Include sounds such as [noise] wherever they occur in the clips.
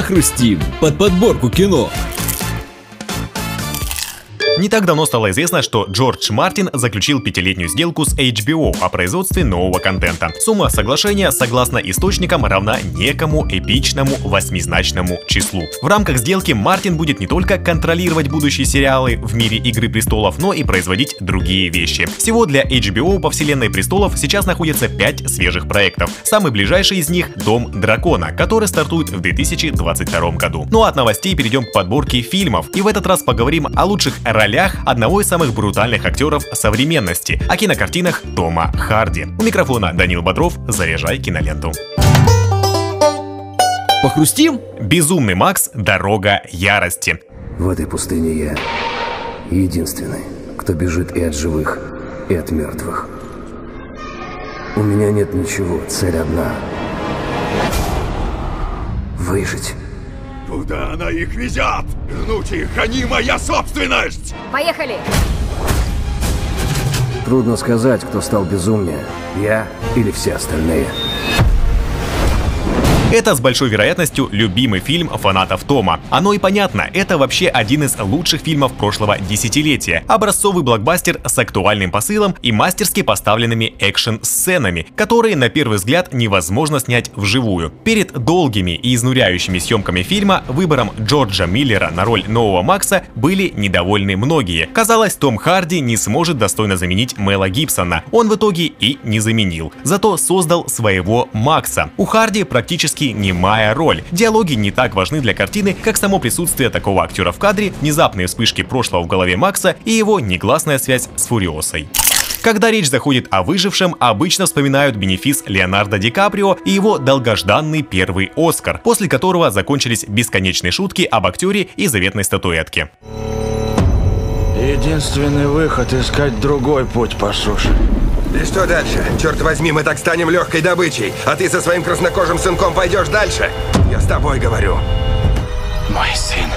Похрустим под подборку кино. Не так давно стало известно, что Джордж Мартин заключил пятилетнюю сделку с HBO о производстве нового контента. Сумма соглашения, согласно источникам, равна некому эпичному восьмизначному числу. В рамках сделки Мартин будет не только контролировать будущие сериалы в мире Игры Престолов, но и производить другие вещи. Всего для HBO по вселенной Престолов сейчас находится 5 свежих проектов. Самый ближайший из них — Дом Дракона, который стартует в 2022 году. Ну а от новостей перейдем к подборке фильмов. И в этот раз поговорим о лучших ролях ролях одного из самых брутальных актеров современности, о кинокартинах Тома Харди. У микрофона Данил Бодров, заряжай киноленту. Похрустим? Безумный Макс. Дорога ярости. В этой пустыне я единственный, кто бежит и от живых, и от мертвых. У меня нет ничего, цель одна. Выжить. Куда она их везет? Вернуть их, они моя собственность! Поехали! Трудно сказать, кто стал безумнее, я или все остальные. Это с большой вероятностью любимый фильм фанатов Тома. Оно и понятно, это вообще один из лучших фильмов прошлого десятилетия. Образцовый блокбастер с актуальным посылом и мастерски поставленными экшн-сценами, которые на первый взгляд невозможно снять вживую. Перед долгими и изнуряющими съемками фильма выбором Джорджа Миллера на роль нового Макса были недовольны многие. Казалось, Том Харди не сможет достойно заменить Мела Гибсона. Он в итоге и не заменил. Зато создал своего Макса. У Харди практически практически немая роль. Диалоги не так важны для картины, как само присутствие такого актера в кадре, внезапные вспышки прошлого в голове Макса и его негласная связь с Фуриосой. Когда речь заходит о выжившем, обычно вспоминают бенефис Леонардо Ди Каприо и его долгожданный первый Оскар, после которого закончились бесконечные шутки об актере и заветной статуэтке. Единственный выход — искать другой путь по суше. И что дальше? Черт возьми, мы так станем легкой добычей, а ты со своим краснокожим сынком пойдешь дальше? Я с тобой говорю. Мой сын.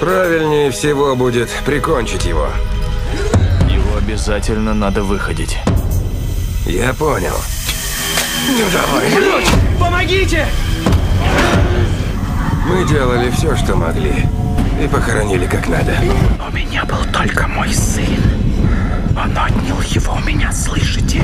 Правильнее всего будет прикончить его. Его обязательно надо выходить. Я понял. Ну давай. Помогите! Мы делали все, что могли. И похоронили как надо. У меня был только мой сын. Он отнял его у меня, слышите?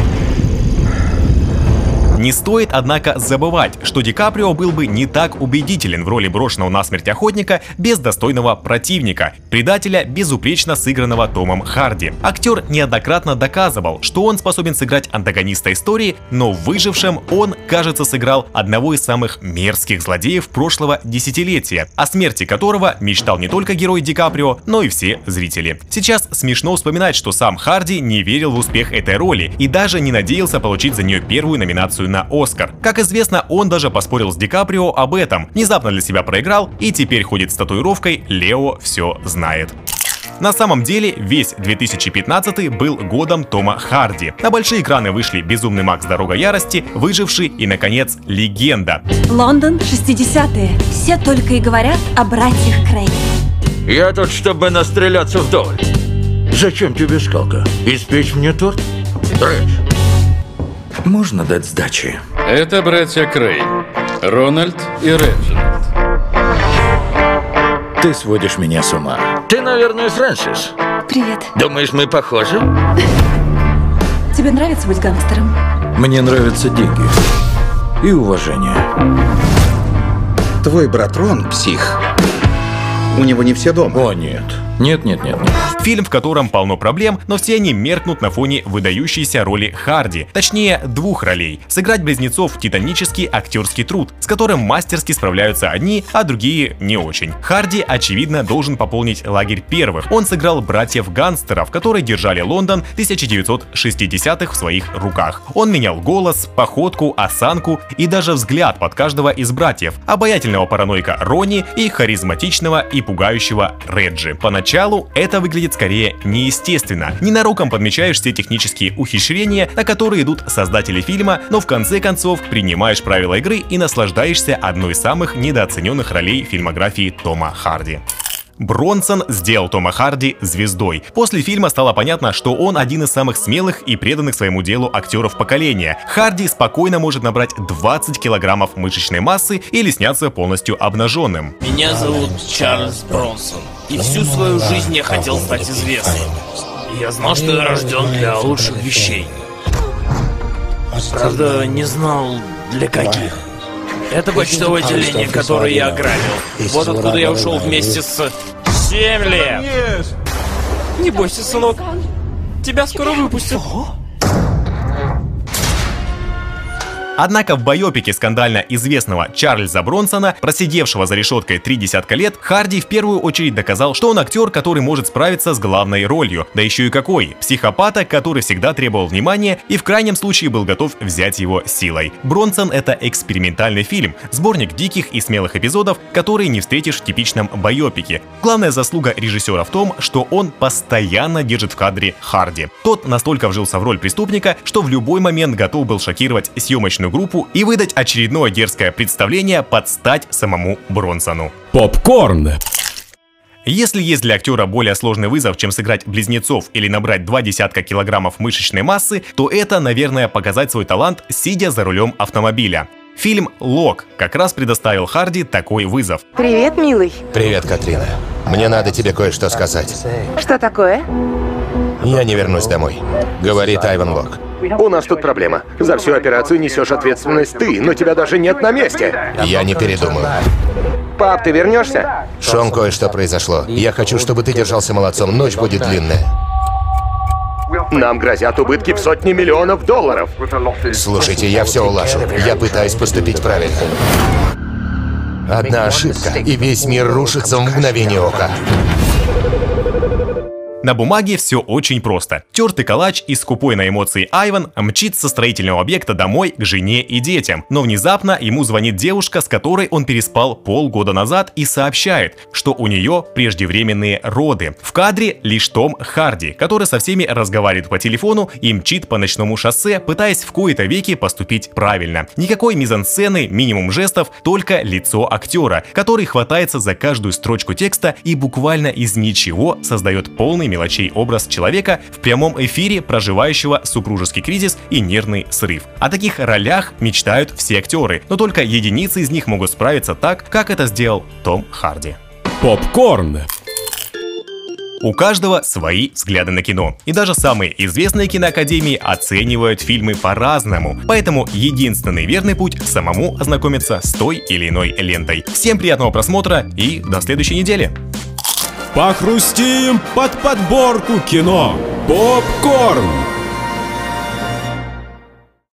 Не стоит, однако, забывать, что Ди Каприо был бы не так убедителен в роли брошенного насмерть охотника без достойного противника, предателя, безупречно сыгранного Томом Харди. Актер неоднократно доказывал, что он способен сыграть антагониста истории, но в выжившем он, кажется, сыграл одного из самых мерзких злодеев прошлого десятилетия, о смерти которого мечтал не только герой Ди Каприо, но и все зрители. Сейчас смешно вспоминать, что сам Харди не верил в успех этой роли и даже не надеялся получить за нее первую номинацию номинацию на Оскар. Как известно, он даже поспорил с Ди Каприо об этом, внезапно для себя проиграл и теперь ходит с татуировкой «Лео все знает». На самом деле, весь 2015 был годом Тома Харди. На большие экраны вышли «Безумный Макс. Дорога ярости», «Выживший» и, наконец, «Легенда». Лондон, 60-е. Все только и говорят о братьях Крейг. Я тут, чтобы настреляться вдоль. Зачем тебе скалка? Испечь мне торт? Рэдж, можно дать сдачи? Это братья Крей. Рональд и Реджинальд. Ты сводишь меня с ума. Ты, наверное, Фрэнсис. Привет. Думаешь, мы похожи? [laughs] Тебе нравится быть гангстером? Мне нравятся деньги. И уважение. Твой брат Рон псих. У него не все дома. О, нет. Нет, нет, нет, нет. Фильм, в котором полно проблем, но все они меркнут на фоне выдающейся роли Харди, точнее двух ролей. Сыграть близнецов – титанический актерский труд, с которым мастерски справляются одни, а другие не очень. Харди, очевидно, должен пополнить лагерь первых. Он сыграл братьев-гангстеров, которые держали Лондон 1960-х в своих руках. Он менял голос, походку, осанку и даже взгляд под каждого из братьев, обаятельного параноика Рони и харизматичного и пугающего Реджи. Поначалу Поначалу это выглядит скорее неестественно. Ненароком подмечаешь все технические ухищрения, на которые идут создатели фильма, но в конце концов принимаешь правила игры и наслаждаешься одной из самых недооцененных ролей фильмографии Тома Харди. Бронсон сделал Тома Харди звездой. После фильма стало понятно, что он один из самых смелых и преданных своему делу актеров поколения. Харди спокойно может набрать 20 килограммов мышечной массы или сняться полностью обнаженным. Меня зовут Чарльз Бронсон, и всю свою жизнь я хотел стать известным. Я знал, что я рожден для лучших вещей. Правда, не знал для каких. Это почтовое отделение, которое я ограбил. Вот откуда я ушел вместе с... Семь лет! Не бойся, сынок. Тебя скоро выпустят. Однако в байопике скандально известного Чарльза Бронсона, просидевшего за решеткой три десятка лет, Харди в первую очередь доказал, что он актер, который может справиться с главной ролью, да еще и какой. Психопата, который всегда требовал внимания и в крайнем случае был готов взять его силой. Бронсон — это экспериментальный фильм, сборник диких и смелых эпизодов, которые не встретишь в типичном байопике. Главная заслуга режиссера в том, что он постоянно держит в кадре Харди. Тот настолько вжился в роль преступника, что в любой момент готов был шокировать съемочную группу и выдать очередное дерзкое представление под стать самому Бронсону. Попкорн. Если есть для актера более сложный вызов, чем сыграть близнецов или набрать два десятка килограммов мышечной массы, то это, наверное, показать свой талант, сидя за рулем автомобиля. Фильм «Лок» как раз предоставил Харди такой вызов. Привет, милый. Привет, Катрина. Мне надо тебе кое-что сказать. Что такое? Я не вернусь домой. Говорит Айван Лок. У нас тут проблема. За всю операцию несешь ответственность ты, но тебя даже нет на месте. Я не передумаю. Пап, ты вернешься? Шон, кое-что произошло. Я хочу, чтобы ты держался молодцом. Ночь будет длинная. Нам грозят убытки в сотни миллионов долларов. Слушайте, я все улажу. Я пытаюсь поступить правильно. Одна ошибка, и весь мир рушится в мгновение ока. На бумаге все очень просто. Тертый калач и скупой на эмоции Айван мчит со строительного объекта домой к жене и детям. Но внезапно ему звонит девушка, с которой он переспал полгода назад и сообщает, что у нее преждевременные роды. В кадре лишь Том Харди, который со всеми разговаривает по телефону и мчит по ночному шоссе, пытаясь в кои-то веки поступить правильно. Никакой мизансцены, минимум жестов, только лицо актера, который хватается за каждую строчку текста и буквально из ничего создает полный мелочей образ человека в прямом эфире, проживающего супружеский кризис и нервный срыв. О таких ролях мечтают все актеры, но только единицы из них могут справиться так, как это сделал Том Харди. Попкорн. У каждого свои взгляды на кино. И даже самые известные киноакадемии оценивают фильмы по-разному. Поэтому единственный верный путь самому ознакомиться с той или иной лентой. Всем приятного просмотра и до следующей недели. Похрустим под подборку кино. Попкорн.